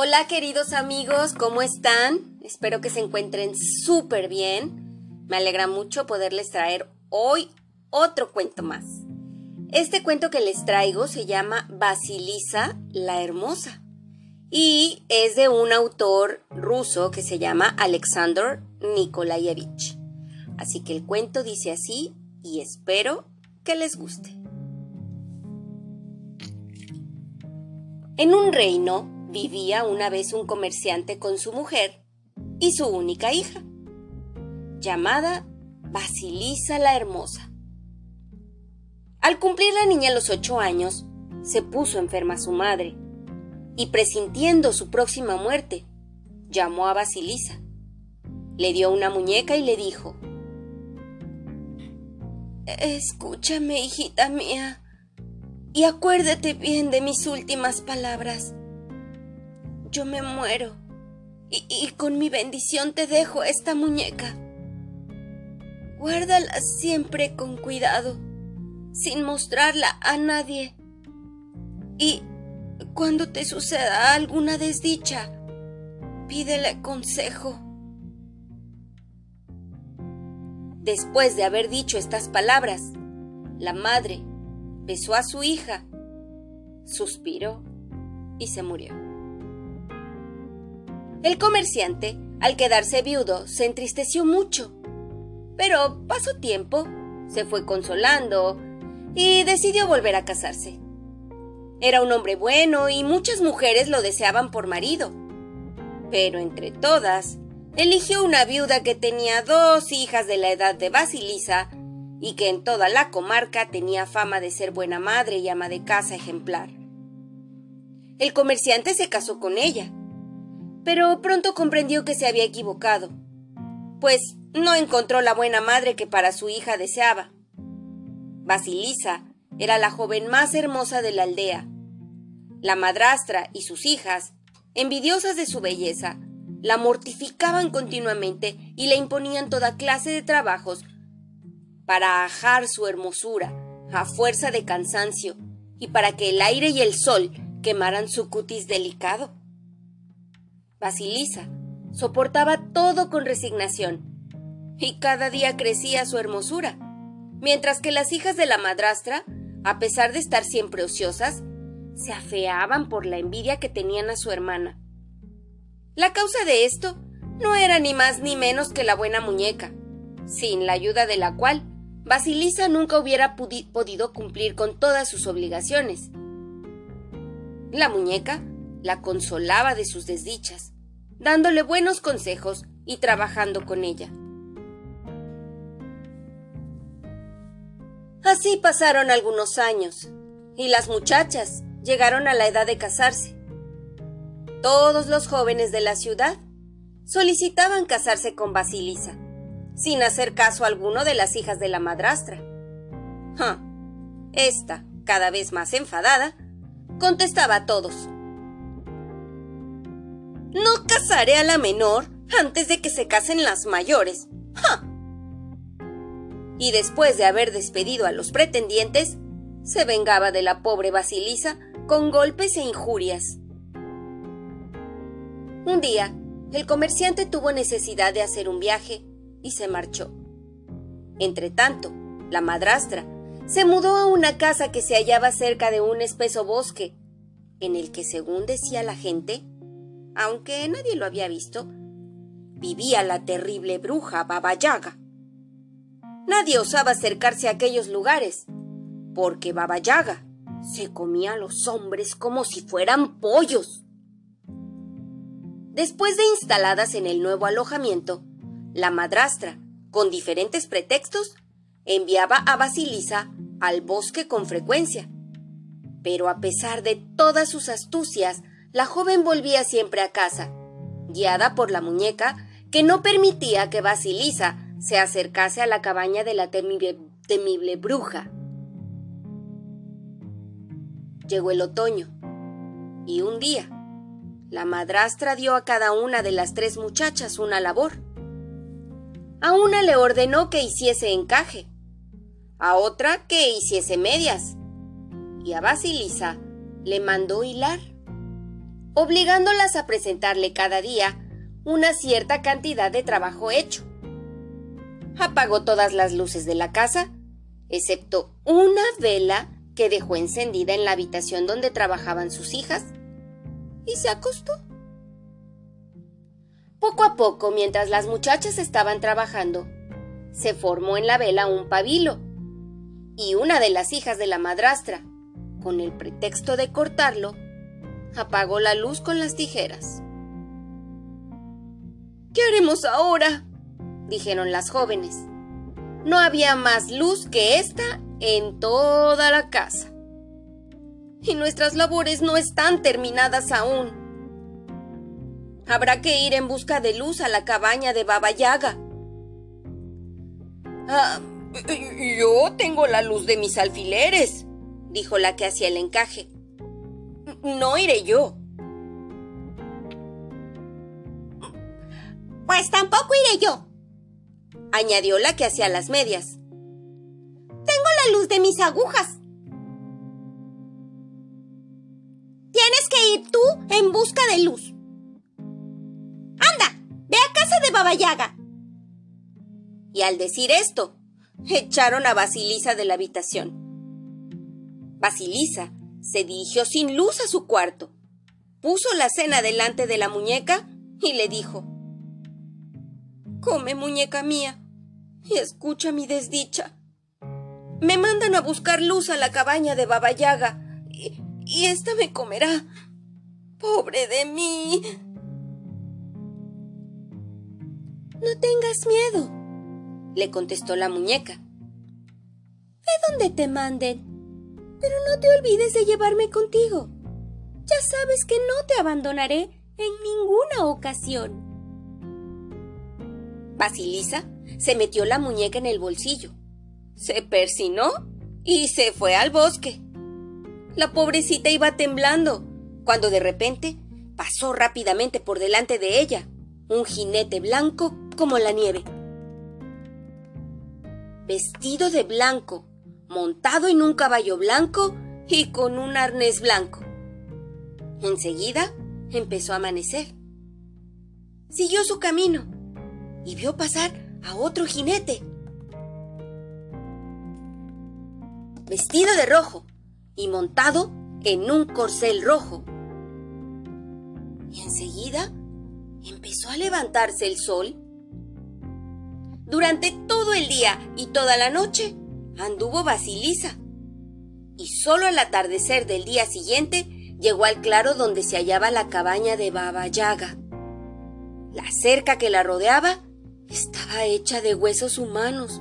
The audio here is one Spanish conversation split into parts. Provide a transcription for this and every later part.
Hola queridos amigos, ¿cómo están? Espero que se encuentren súper bien. Me alegra mucho poderles traer hoy otro cuento más. Este cuento que les traigo se llama Basilisa la Hermosa y es de un autor ruso que se llama Alexander Nikolayevich. Así que el cuento dice así y espero que les guste. En un reino vivía una vez un comerciante con su mujer y su única hija, llamada Basilisa la Hermosa. Al cumplir la niña los ocho años, se puso enferma su madre y presintiendo su próxima muerte, llamó a Basilisa. Le dio una muñeca y le dijo, Escúchame, hijita mía, y acuérdate bien de mis últimas palabras yo me muero. Y, con mi bendición te dejo esta muñeca. Guárdala siempre con cuidado, sin mostrarla a nadie. Y cuando te suceda alguna desdicha, pídele consejo. Después de haber dicho estas palabras, la madre besó a su hija, suspiró y se murió. El comerciante, al quedarse viudo, se entristeció mucho. Pero pasó tiempo, se fue consolando y decidió volver a casarse. Era un hombre bueno y muchas mujeres lo deseaban por marido. Pero entre todas, eligió una viuda que tenía dos hijas de la edad de Basilisa y que en toda la comarca tenía fama de ser buena madre y ama de casa ejemplar. El comerciante se casó con ella pero pronto comprendió que se había equivocado, pues no encontró la buena madre que para su hija deseaba. Basilisa era la joven más hermosa de la aldea. La madrastra y sus hijas, envidiosas de su belleza, la mortificaban continuamente y le imponían toda clase de trabajos para ajar su hermosura a fuerza de cansancio y para que el aire y el sol quemaran su cutis delicado. Basilisa soportaba todo con resignación, y cada día crecía su hermosura, mientras que las hijas de la madrastra, a pesar de estar siempre ociosas, se afeaban por la envidia que tenían a su hermana. La causa de esto no era ni más ni menos que la buena muñeca, sin la ayuda de la cual Basilisa nunca hubiera podido cumplir con todas sus obligaciones. La muñeca la consolaba de sus desdichas, dándole buenos consejos y trabajando con ella. Así pasaron algunos años, y las muchachas llegaron a la edad de casarse. Todos los jóvenes de la ciudad solicitaban casarse con Basilisa, sin hacer caso alguno de las hijas de la madrastra. Esta, cada vez más enfadada, contestaba a todos. No casaré a la menor antes de que se casen las mayores. ¡Ja! Y después de haber despedido a los pretendientes, se vengaba de la pobre Basilisa con golpes e injurias. Un día, el comerciante tuvo necesidad de hacer un viaje y se marchó. Entretanto, la madrastra se mudó a una casa que se hallaba cerca de un espeso bosque, en el que, según decía la gente, aunque nadie lo había visto, vivía la terrible bruja Baba Yaga. Nadie osaba acercarse a aquellos lugares, porque Baba Yaga se comía a los hombres como si fueran pollos. Después de instaladas en el nuevo alojamiento, la madrastra, con diferentes pretextos, enviaba a Basilisa al bosque con frecuencia. Pero a pesar de todas sus astucias, la joven volvía siempre a casa, guiada por la muñeca que no permitía que Basilisa se acercase a la cabaña de la temible, bruja. Llegó el otoño, y un día, la madrastra dio a cada una de las tres muchachas una labor. A una le ordenó que hiciese encaje, a otra que hiciese medias, y a Basilisa le mandó hilar. Obligándolas a presentarle cada día una cierta cantidad de trabajo hecho. Apagó todas las luces de la casa, excepto una vela que dejó encendida en la habitación donde trabajaban sus hijas, y se acostó. Poco a poco, mientras las muchachas estaban trabajando, se formó en la vela un pabilo, y una de las hijas de la madrastra, con el pretexto de cortarlo, apagó la luz con las tijeras. ¿Qué haremos ahora? dijeron las jóvenes. No había más luz que esta en toda la casa. Y nuestras labores no están terminadas aún. Habrá que ir en busca de luz a la cabaña de Baba Yaga. Ah, yo tengo la luz de mis alfileres, dijo la que hacía el encaje. No iré yo. Pues tampoco iré yo, añadió la que hacía las medias. Tengo la luz de mis agujas. Tienes que ir tú en busca de luz. Anda, ve a casa de Baba Yaga. Y al decir esto, echaron a Basilisa de la habitación. Basilisa se dirigió sin luz a su cuarto, puso la cena delante de la muñeca y le dijo, Come, muñeca mía, y escucha mi desdicha. Me mandan a buscar luz a la cabaña de Baba Yaga, y, y me comerá. Pobre de mí. No tengas miedo, le contestó la muñeca. Ve donde te manden, pero no te olvides de llevarme contigo. Ya sabes que no te abandonaré en ninguna ocasión. Basilisa se metió la muñeca en el bolsillo, se persinó y se fue al bosque. La pobrecita iba temblando, cuando de repente pasó rápidamente por delante de ella un jinete blanco como la nieve. Vestido de blanco, montado en un caballo blanco y con un arnés blanco. Enseguida empezó a amanecer. Siguió su camino y vio pasar a otro jinete. Vestido de rojo y montado en un corcel rojo. Y enseguida empezó a levantarse el sol. Durante todo el día y toda la noche anduvo Basilisa. Y solo al atardecer del día siguiente llegó al claro donde se hallaba la cabaña de Baba Yaga. La cerca que la rodeaba estaba hecha de huesos humanos,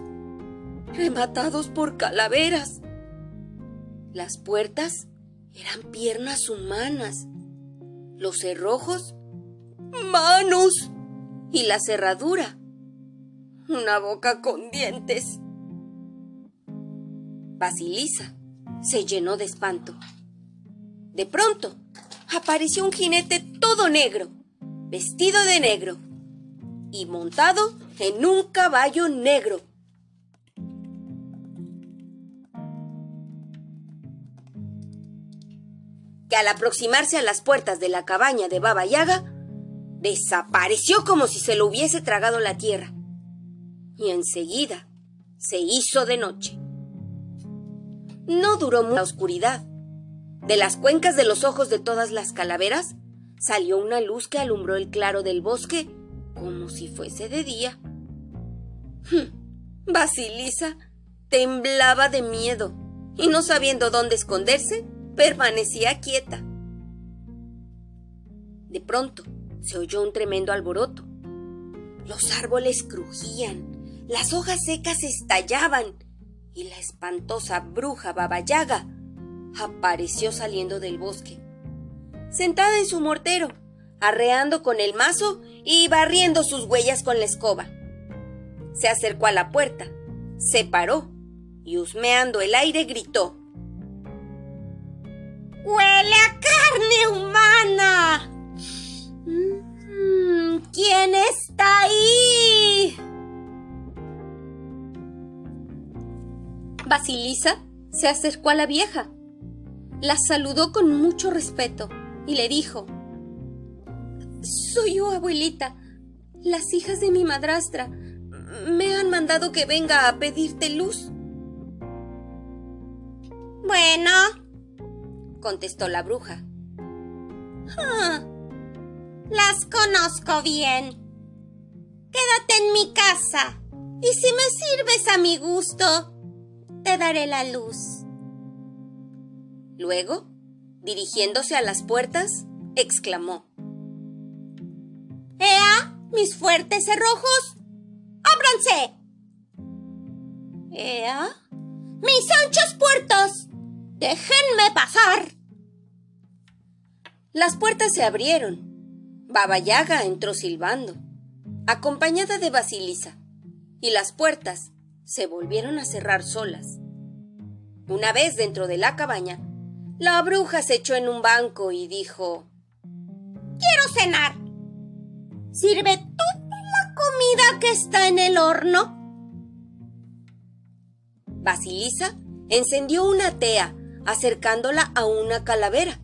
rematados por calaveras. Las puertas eran piernas humanas, los cerrojos, manos y la cerradura, una boca con dientes. Basilisa se llenó de espanto. De pronto, apareció un jinete todo negro, vestido de negro y montado en un caballo negro. Que al aproximarse a las puertas de la cabaña de Baba Yaga, desapareció como si se lo hubiese tragado la tierra. Y enseguida se hizo de noche. No duró mucho la oscuridad. De las cuencas de los ojos de todas las calaveras salió una luz que alumbró el claro del bosque como si fuese de día. Basilisa temblaba de miedo y no sabiendo dónde esconderse, permanecía quieta. De pronto se oyó un tremendo alboroto. Los árboles crujían, las hojas secas estallaban y la espantosa bruja Babayaga apareció saliendo del bosque, sentada en su mortero, arreando con el mazo y barriendo sus huellas con la escoba. Se acercó a la puerta, se paró y husmeando el aire gritó. ¡Huele a carne humana! Mm, ¿Quién está ahí? Basilisa se acercó a la vieja, la saludó con mucho respeto y le dijo, Soy yo, abuelita. Las hijas de mi madrastra me han mandado que venga a pedirte luz. Bueno, contestó la bruja. Ah, las conozco bien. Quédate en mi casa y si me sirves a mi gusto, te daré la luz. Luego, dirigiéndose a las puertas, exclamó. ¡Ea, mis fuertes cerrojos! ¡Ábranse! ¿Ea? ¡Mis anchos puertos! ¡Déjenme pasar! Las puertas se abrieron. Baba Yaga entró silbando, acompañada de Basilisa, y las puertas se volvieron a cerrar solas. Una vez dentro de la cabaña, la bruja se echó en un banco y dijo Quiero cenar. Sirve toda la comida que está en el horno. Basilisa encendió una tea acercándola a una calavera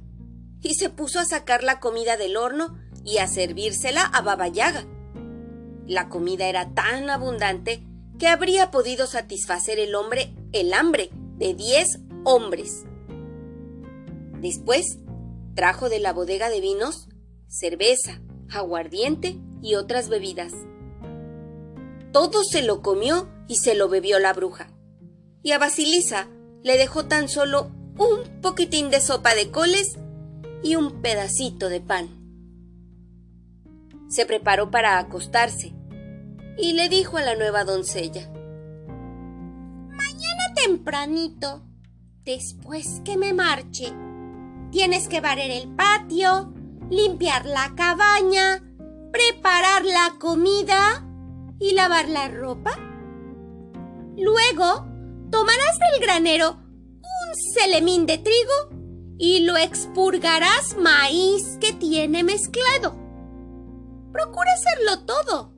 y se puso a sacar la comida del horno y a servírsela a Baba Yaga. La comida era tan abundante que habría podido satisfacer el hombre el hambre de diez hombres. Después trajo de la bodega de vinos cerveza, aguardiente y otras bebidas. Todo se lo comió y se lo bebió la bruja. Y a Basilisa le dejó tan solo un poquitín de sopa de coles y un pedacito de pan. Se preparó para acostarse y le dijo a la nueva doncella Mañana tempranito, después que me marche, tienes que barrer el patio, limpiar la cabaña, preparar la comida y lavar la ropa. Luego, tomarás del granero un celemín de trigo y lo expurgarás maíz que tiene mezclado. Procura hacerlo todo,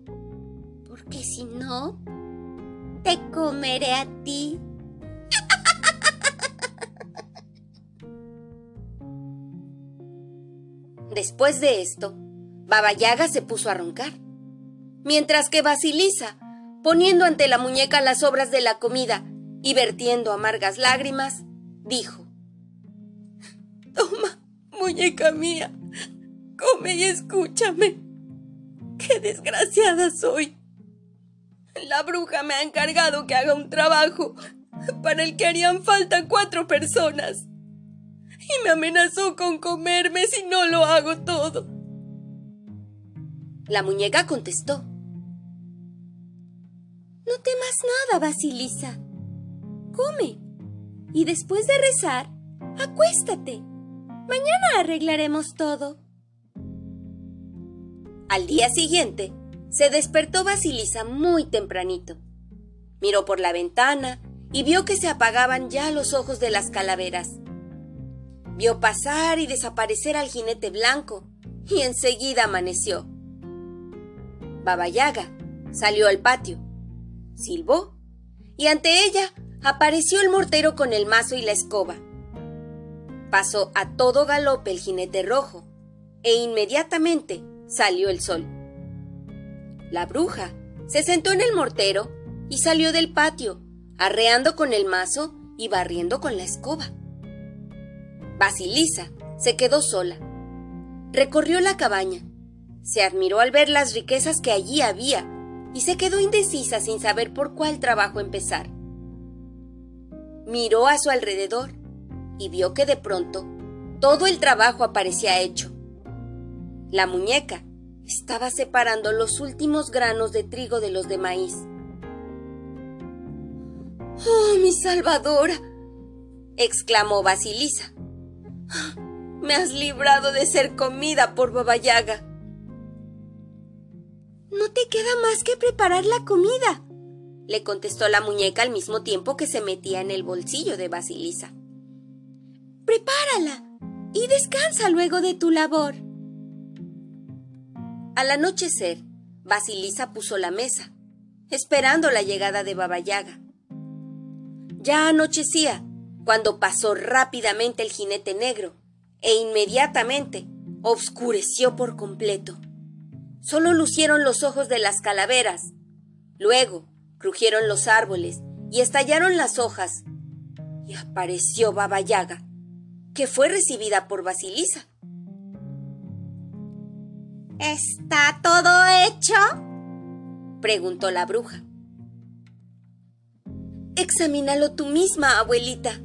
porque si no, te comeré a ti. Después de esto, Baba Yaga se puso a roncar, mientras que Basilisa, poniendo ante la muñeca las sobras de la comida y vertiendo amargas lágrimas, dijo Toma, muñeca mía, come y escúchame. ¡Qué desgraciada soy! La bruja me ha encargado que haga un trabajo para el que harían falta cuatro personas. Y me amenazó con comerme si no lo hago todo. La muñeca contestó. No temas nada, Basilisa. Come. Y después de rezar, acuéstate. Mañana arreglaremos todo. Al día siguiente, se despertó Basilisa muy tempranito. Miró por la ventana y vio que se apagaban ya los ojos de las calaveras. Vio pasar y desaparecer al jinete blanco y enseguida amaneció. Baba Yaga salió al patio, silbó y ante ella apareció el mortero con el mazo y la escoba. Pasó a todo galope el jinete rojo, e inmediatamente salió el sol. La bruja se sentó en el mortero y salió del patio, arreando con el mazo y barriendo con la escoba. Basilisa se quedó sola. Recorrió la cabaña, se admiró al ver las riquezas que allí había y se quedó indecisa sin saber por cuál trabajo empezar. Miró a su alrededor y vio que de pronto todo el trabajo aparecía hecho. La muñeca estaba separando los últimos granos de trigo de los de maíz. ¡Oh, mi salvadora! exclamó Basilisa. Me has librado de ser comida por Babayaga. No te queda más que preparar la comida, le contestó la muñeca al mismo tiempo que se metía en el bolsillo de Basilisa. Prepárala y descansa luego de tu labor. Al anochecer, Basilisa puso la mesa, esperando la llegada de Babayaga. Ya anochecía cuando pasó rápidamente el jinete negro e inmediatamente obscureció por completo. solo lucieron los ojos de las calaveras. Luego crujieron los árboles y estallaron las hojas. Y apareció Baba Yaga, que fue recibida por Basilisa. ¿Está todo hecho? preguntó la bruja. Examínalo tú misma, abuelita.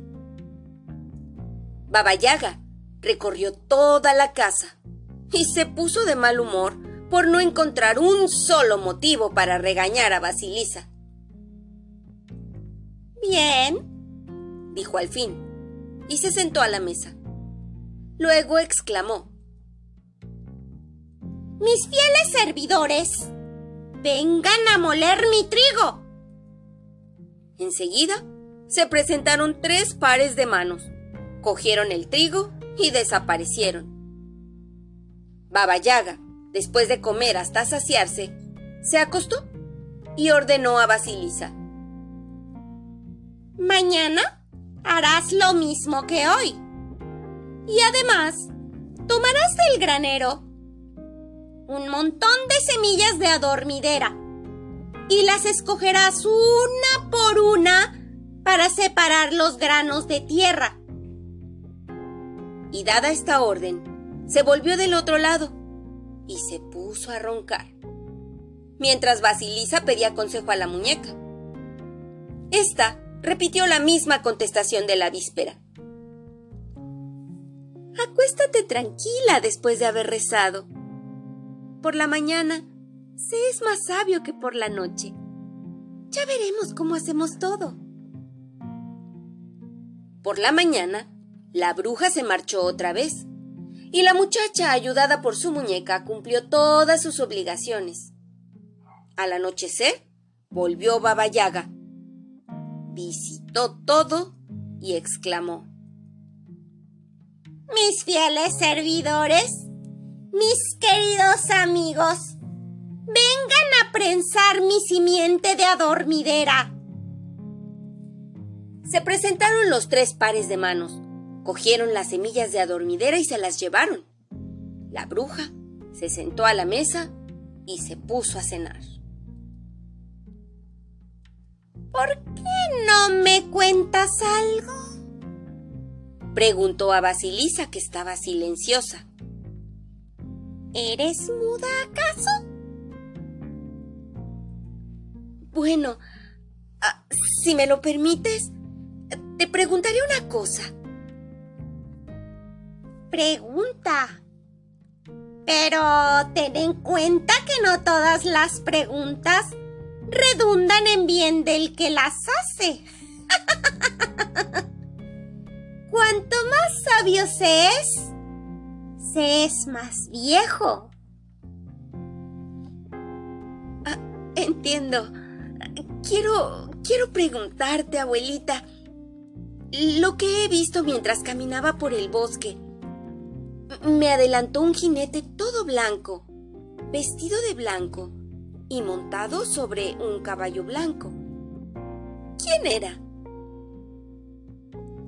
Baba Yaga recorrió toda la casa y se puso de mal humor por no encontrar un solo motivo para regañar a Basilisa. Bien, dijo al fin, y se sentó a la mesa. Luego exclamó. Mis fieles servidores, vengan a moler mi trigo. Enseguida se presentaron tres pares de manos, cogieron el trigo y desaparecieron. Baba Yaga, después de comer hasta saciarse, se acostó y ordenó a Basilisa. Mañana harás lo mismo que hoy. Y además, tomarás del granero un montón de semillas de adormidera y las escogerás una por una para separar los granos de tierra. Y dada esta orden, se volvió del otro lado y se puso a roncar, mientras Basilisa pedía consejo a la muñeca. Esta repitió la misma contestación de la víspera. Acuéstate tranquila después de haber rezado, por la mañana se es más sabio que por la noche. Ya veremos cómo hacemos todo. Por la mañana, la bruja se marchó otra vez, y la muchacha, ayudada por su muñeca, cumplió todas sus obligaciones. Al anochecer, volvió Baba Yaga. Visitó todo y exclamó: Mis fieles servidores, mis queridos amigos, vengan a prensar mi simiente de adormidera. Se presentaron los tres pares de manos, cogieron las semillas de adormidera y se las llevaron. La bruja se sentó a la mesa y se puso a cenar. ¿Por qué no me cuentas algo? Preguntó a Basilisa, que estaba silenciosa. ¿Eres muda acaso? Bueno, ah, si me lo permites, te preguntaré una cosa. Pregunta. Pero ten en cuenta que no todas las preguntas redundan en bien del que las hace. Cuanto más sabio se es, se es más viejo. Ah, entiendo. Quiero, quiero preguntarte, abuelita, lo que he visto mientras caminaba por el bosque. Me adelantó un jinete todo blanco, vestido de blanco y montado sobre un caballo blanco. ¿Quién era?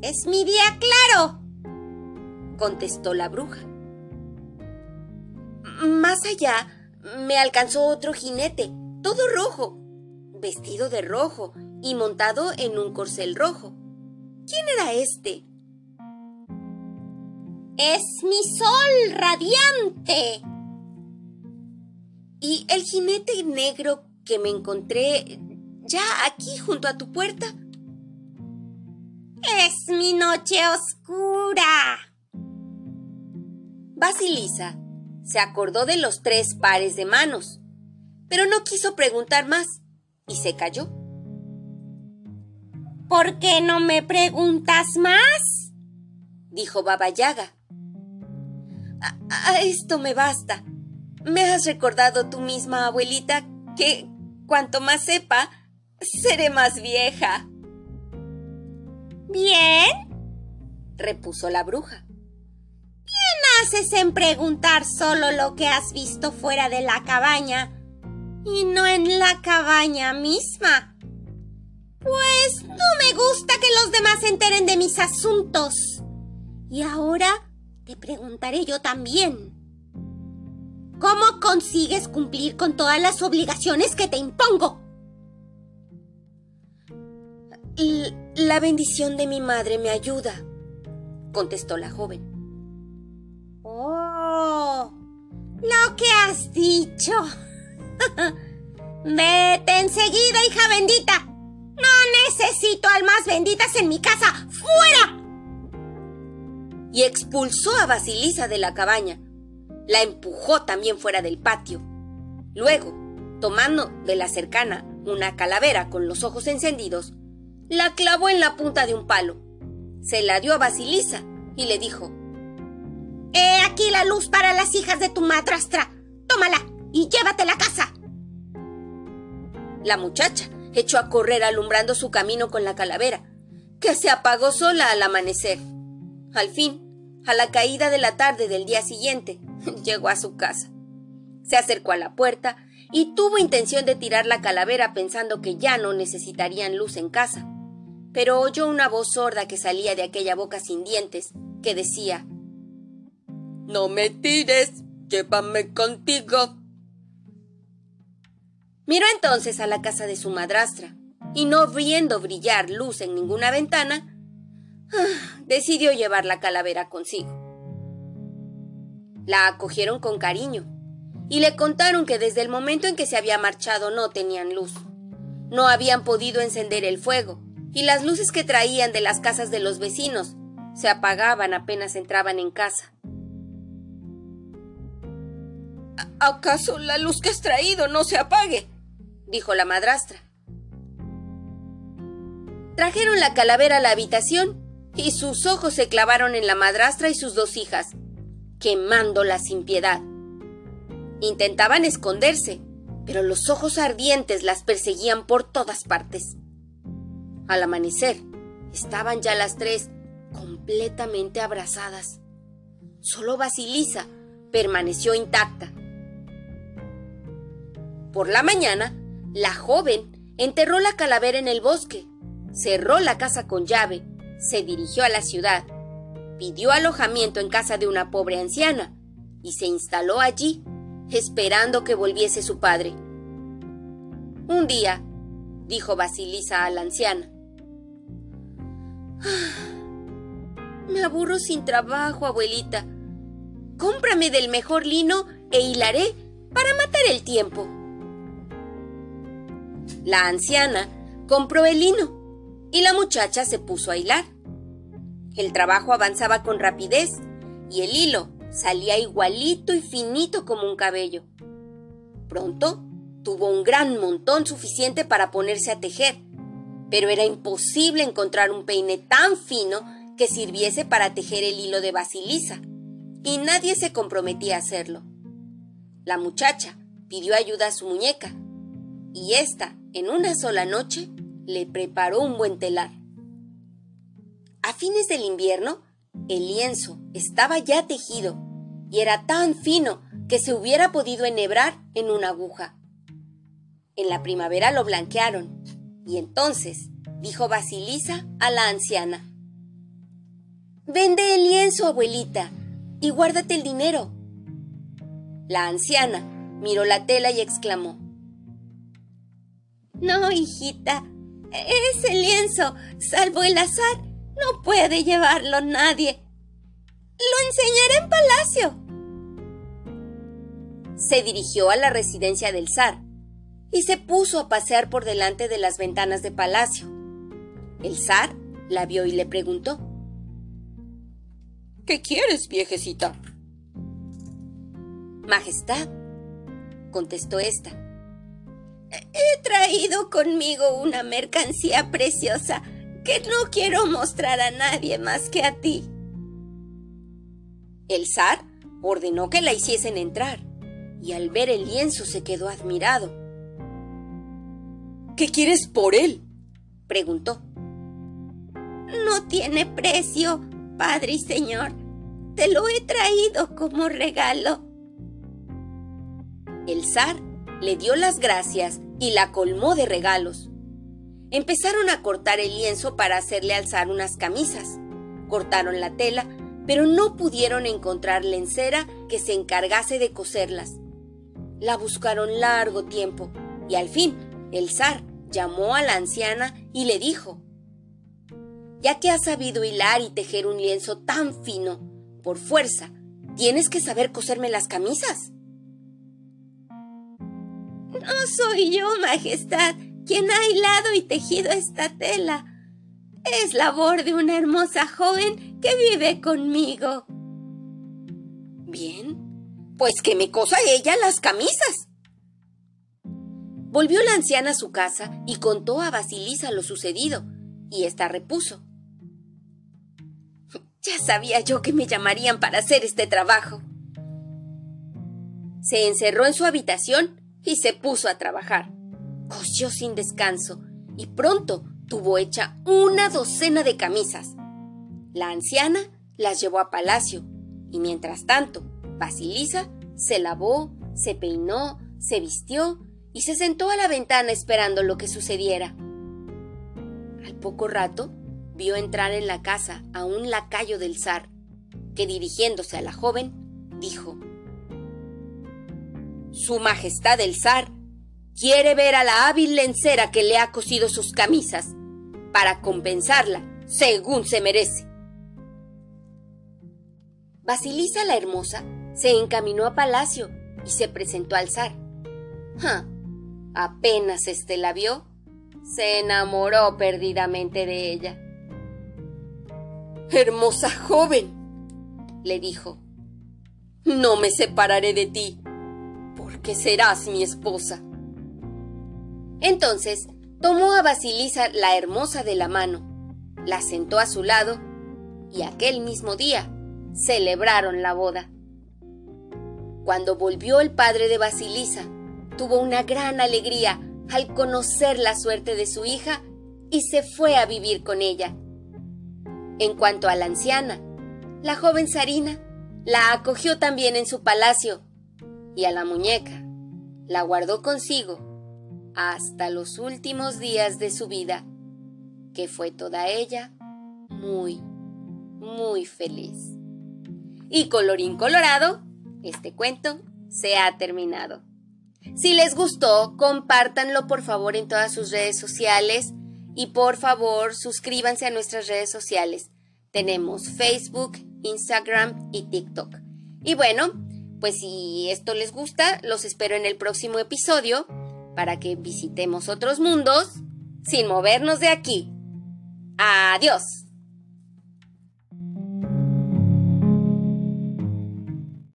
Es mi día claro, contestó la bruja. Más allá me alcanzó otro jinete, todo rojo, vestido de rojo y montado en un corcel rojo. ¿Quién era este? Es mi sol radiante. ¿Y el jinete negro que me encontré ya aquí junto a tu puerta? Es mi noche oscura. Basilisa se acordó de los tres pares de manos, pero no quiso preguntar más y se calló. ¿Por qué no me preguntas más? dijo Baba Yaga. A, esto me basta. Me has recordado tú misma, abuelita, que cuanto más sepa, seré más vieja. Bien, repuso la bruja. Haces en preguntar solo lo que has visto fuera de la cabaña y no en la cabaña misma. Pues no me gusta que los demás se enteren de mis asuntos. Y ahora te preguntaré yo también. ¿Cómo consigues cumplir con todas las obligaciones que te impongo? la bendición de mi madre me ayuda, contestó la joven. Lo que has dicho. Vete enseguida, hija bendita. No necesito almas benditas en mi casa. ¡Fuera! Y expulsó a Basilisa de la cabaña. La empujó también fuera del patio. Luego, tomando de la cercana una calavera con los ojos encendidos, la clavó en la punta de un palo. Se la dio a Basilisa y le dijo: He aquí la luz para las hijas de tu madrastra. Tómala y llévatela a casa. La muchacha echó a correr alumbrando su camino con la calavera, que se apagó sola al amanecer. Al fin, a la caída de la tarde del día siguiente, llegó a su casa. Se acercó a la puerta y tuvo intención de tirar la calavera pensando que ya no necesitarían luz en casa. Pero oyó una voz sorda que salía de aquella boca sin dientes, que decía No me tires, llévame contigo. Miró entonces a la casa de su madrastra, y no viendo brillar luz en ninguna ventana, ah, decidió llevar la calavera consigo. La acogieron con cariño y le contaron que desde el momento en que se había marchado no tenían luz. No habían podido encender el fuego y las luces que traían de las casas de los vecinos se apagaban apenas entraban en casa. ¿Acaso la luz que has traído no se apague? dijo la madrastra. Trajeron la calavera a la habitación y sus ojos se clavaron en la madrastra y sus dos hijas, quemándola sin piedad. Intentaban esconderse, pero los ojos ardientes las perseguían por todas partes. Al amanecer, estaban ya las tres completamente abrazadas. Solo Basilisa permaneció intacta. Por la mañana, la joven enterró la calavera en el bosque, cerró la casa con llave, se dirigió a la ciudad, pidió alojamiento en casa de una pobre anciana y se instaló allí, esperando que volviese su padre. Un día, dijo Basilisa a la anciana, me aburro sin trabajo, abuelita. Cómprame del mejor lino e hilaré para matar el tiempo. La anciana compró el lino y la muchacha se puso a hilar. El trabajo avanzaba con rapidez y el hilo salía igualito y finito como un cabello. Pronto tuvo un gran montón suficiente para ponerse a tejer pero era imposible encontrar un peine tan fino que sirviese para tejer el hilo de Basilisa, y nadie se comprometía a hacerlo. La muchacha pidió ayuda a su muñeca, y ésta, en una sola noche, le preparó un buen telar. A fines del invierno, el lienzo estaba ya tejido y era tan fino que se hubiera podido enhebrar en una aguja. En la primavera lo blanquearon y entonces, dijo Basilisa a la anciana, Vende el lienzo, abuelita, y guárdate el dinero. La anciana miró la tela y exclamó, No, hijita, ese lienzo, salvo el azar, no puede llevarlo nadie. Lo enseñaré en palacio. Se dirigió a la residencia del zar y se puso a pasear por delante de las ventanas de palacio. El zar la vio y le preguntó ¿Qué quieres, viejecita? Majestad, contestó ésta. He traído conmigo una mercancía preciosa que no quiero mostrar a nadie más que a ti. El zar ordenó que la hiciesen entrar, y al ver el lienzo se quedó admirado. ¿Qué quieres por él? preguntó. No tiene precio, padre y señor. Te lo he traído como regalo. El zar le dio las gracias y la colmó de regalos. Empezaron a cortar el lienzo para hacerle alzar unas camisas. Cortaron la tela, pero no pudieron encontrar lencera que se encargase de coserlas, La buscaron largo tiempo y al fin el zar llamó a la anciana y le dijo, Ya que has sabido hilar y tejer un lienzo tan fino, por fuerza, tienes que saber coserme las camisas. No soy yo, Majestad, quien ha hilado y tejido esta tela. Es labor de una hermosa joven que vive conmigo. Bien, pues que me cosa ella las camisas. Volvió la anciana a su casa y contó a Basilisa lo sucedido, y ésta repuso. Ya sabía yo que me llamarían para hacer este trabajo. Se encerró en su habitación y se puso a trabajar. Cosió sin descanso y pronto tuvo hecha una docena de camisas. La anciana las llevó a palacio y mientras tanto Basilisa se lavó, se peinó, se vistió y se sentó a la ventana esperando lo que sucediera. Al poco rato vio entrar en la casa a un lacayo del zar, que dirigiéndose a la joven, dijo Su Majestad el zar quiere ver a la hábil lencera que le ha cosido sus camisas, para compensarla según se merece. Basilisa la Hermosa se encaminó a palacio y se presentó al zar. Apenas éste la vio, se enamoró perdidamente de ella. Hermosa joven, le dijo, no me separaré de ti, porque serás mi esposa. Entonces tomó a Basilisa la hermosa de la mano, la sentó a su lado y aquel mismo día celebraron la boda. Cuando volvió el padre de Basilisa, tuvo una gran alegría al conocer la suerte de su hija y se fue a vivir con ella. En cuanto a la anciana, la joven Sarina la acogió también en su palacio y a la muñeca la guardó consigo hasta los últimos días de su vida, que fue toda ella muy, muy feliz. Y colorín colorado, este cuento se ha terminado. Si les gustó, compártanlo por favor en todas sus redes sociales y por favor suscríbanse a nuestras redes sociales. Tenemos Facebook, Instagram y TikTok. Y bueno, pues si esto les gusta, los espero en el próximo episodio para que visitemos otros mundos sin movernos de aquí. Adiós.